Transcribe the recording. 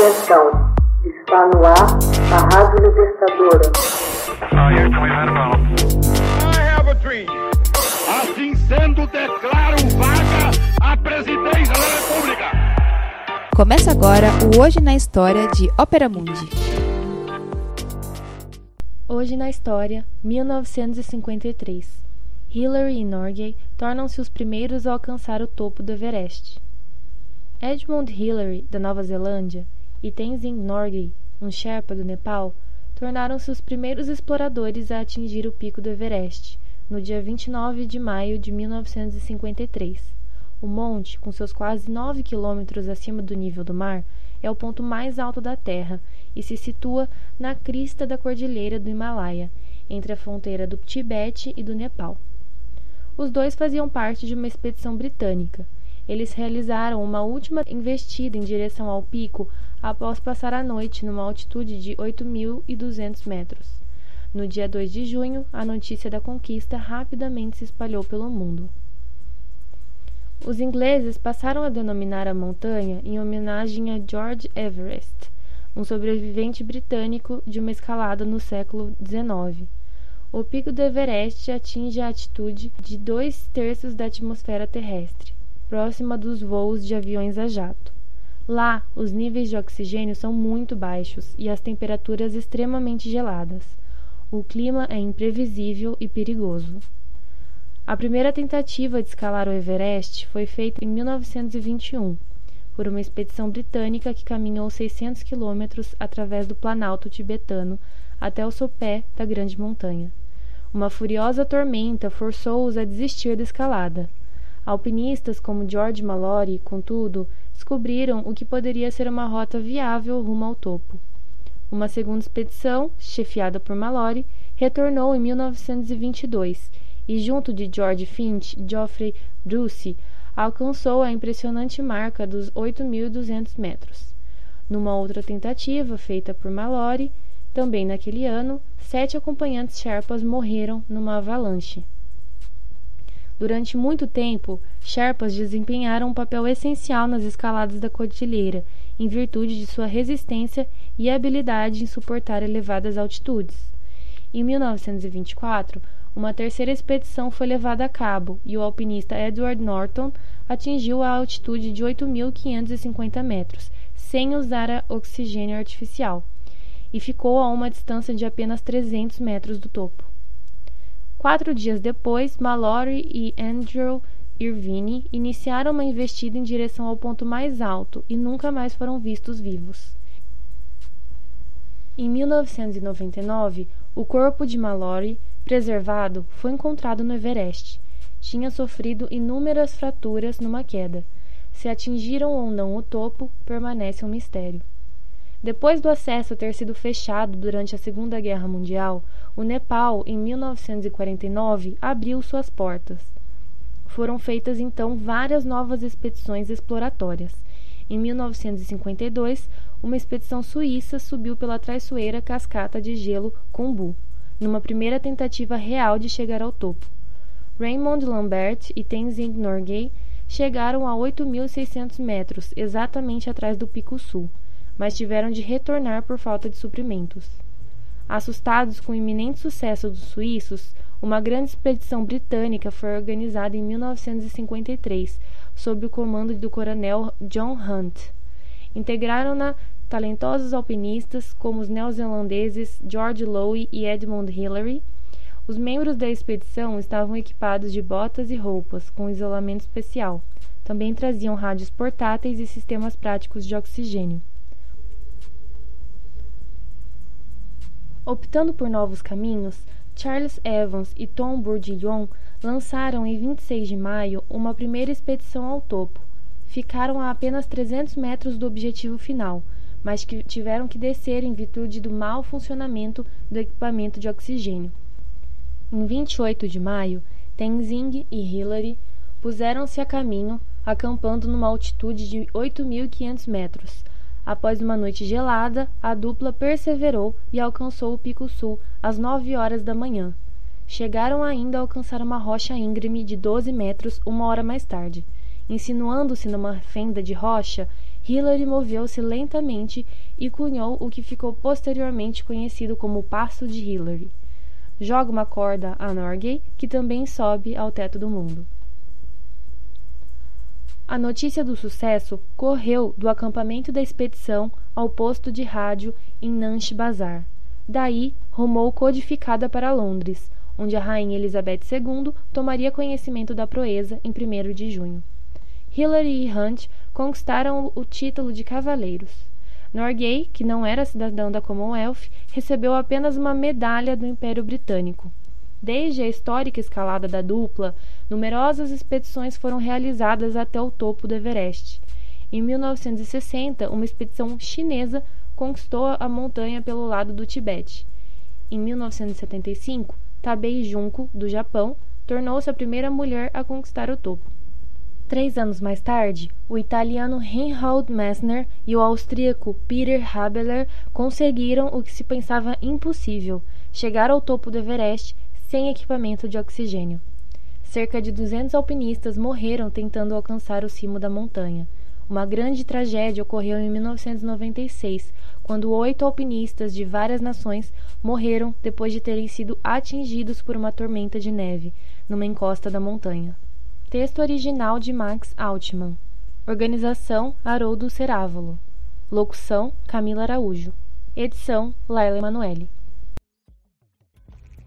Atenção, está no ar a Rádio Libertadora. Assim sendo, declaro vaga a presidência da República. Começa agora o Hoje na História de Ópera Mundi. Hoje na História, 1953. Hillary e Norgay tornam-se os primeiros a alcançar o topo do Everest. Edmund Hillary, da Nova Zelândia, e Tenzing Norgay, um Sherpa do Nepal, tornaram-se os primeiros exploradores a atingir o pico do Everest, no dia 29 de maio de 1953. O monte, com seus quase 9 quilômetros acima do nível do mar, é o ponto mais alto da Terra e se situa na crista da Cordilheira do Himalaia, entre a fronteira do Tibete e do Nepal. Os dois faziam parte de uma expedição britânica eles realizaram uma última investida em direção ao pico após passar a noite numa altitude de 8.200 metros. No dia 2 de junho, a notícia da conquista rapidamente se espalhou pelo mundo. Os ingleses passaram a denominar a montanha em homenagem a George Everest, um sobrevivente britânico de uma escalada no século XIX. O pico do Everest atinge a altitude de dois terços da atmosfera terrestre próxima dos voos de aviões a jato. Lá, os níveis de oxigênio são muito baixos e as temperaturas extremamente geladas. O clima é imprevisível e perigoso. A primeira tentativa de escalar o Everest foi feita em 1921 por uma expedição britânica que caminhou 600 quilômetros através do Planalto tibetano até o sopé da grande montanha. Uma furiosa tormenta forçou-os a desistir da escalada. Alpinistas como George Mallory, contudo, descobriram o que poderia ser uma rota viável rumo ao topo. Uma segunda expedição, chefiada por Mallory, retornou em 1922 e, junto de George Finch e Geoffrey Bruce, alcançou a impressionante marca dos 8.200 metros. Numa outra tentativa, feita por Mallory, também naquele ano, sete acompanhantes Sherpas morreram numa avalanche. Durante muito tempo, Sherpas desempenharam um papel essencial nas escaladas da cordilheira, em virtude de sua resistência e habilidade em suportar elevadas altitudes. Em 1924, uma terceira expedição foi levada a cabo e o alpinista Edward Norton atingiu a altitude de 8.550 metros, sem usar oxigênio artificial, e ficou a uma distância de apenas 300 metros do topo. Quatro dias depois, Mallory e Andrew Irvine iniciaram uma investida em direção ao ponto mais alto e nunca mais foram vistos vivos. Em 1999, o corpo de Mallory, preservado, foi encontrado no Everest. Tinha sofrido inúmeras fraturas numa queda. Se atingiram ou não o topo, permanece um mistério. Depois do acesso ter sido fechado durante a Segunda Guerra Mundial, o Nepal, em 1949, abriu suas portas. Foram feitas então várias novas expedições exploratórias. Em 1952, uma expedição suíça subiu pela traiçoeira cascata de gelo Kumbu, numa primeira tentativa real de chegar ao topo. Raymond Lambert e Tenzing Norgay chegaram a 8.600 metros, exatamente atrás do Pico Sul mas tiveram de retornar por falta de suprimentos. Assustados com o iminente sucesso dos suíços, uma grande expedição britânica foi organizada em 1953, sob o comando do coronel John Hunt. Integraram-na talentosos alpinistas como os neozelandeses George Lowe e Edmund Hillary. Os membros da expedição estavam equipados de botas e roupas com isolamento especial. Também traziam rádios portáteis e sistemas práticos de oxigênio. Optando por novos caminhos, Charles Evans e Tom Bourdillon lançaram em 26 de maio uma primeira expedição ao topo. Ficaram a apenas 300 metros do objetivo final, mas que tiveram que descer em virtude do mau funcionamento do equipamento de oxigênio. Em 28 de maio, Tenzing e Hillary puseram-se a caminho, acampando numa altitude de 8.500 metros, Após uma noite gelada, a dupla perseverou e alcançou o Pico Sul às nove horas da manhã. Chegaram ainda a alcançar uma rocha íngreme de doze metros uma hora mais tarde. Insinuando-se numa fenda de rocha, Hillary moveu-se lentamente e cunhou o que ficou posteriormente conhecido como o Passo de Hillary. Joga uma corda a Norgay, que também sobe ao teto do mundo. A notícia do sucesso correu do acampamento da expedição ao posto de rádio em Nanche Bazar. Daí, rumou codificada para Londres, onde a rainha Elizabeth II tomaria conhecimento da proeza em 1 de junho. Hillary e Hunt conquistaram o título de cavaleiros. Norgay, que não era cidadão da Commonwealth, recebeu apenas uma medalha do Império Britânico. Desde a histórica escalada da dupla, numerosas expedições foram realizadas até o topo do Everest. Em 1960, uma expedição chinesa conquistou a montanha pelo lado do Tibete. Em 1975, Tabei Junko, do Japão, tornou-se a primeira mulher a conquistar o topo. Três anos mais tarde, o italiano Reinhold Messner e o austríaco Peter Habeler conseguiram o que se pensava impossível: chegar ao topo do Everest sem equipamento de oxigênio. Cerca de 200 alpinistas morreram tentando alcançar o cimo da montanha. Uma grande tragédia ocorreu em 1996, quando oito alpinistas de várias nações morreram depois de terem sido atingidos por uma tormenta de neve numa encosta da montanha. Texto original de Max Altman. Organização Haroldo Cerávolo. Locução Camila Araújo. Edição Laila Emanuele.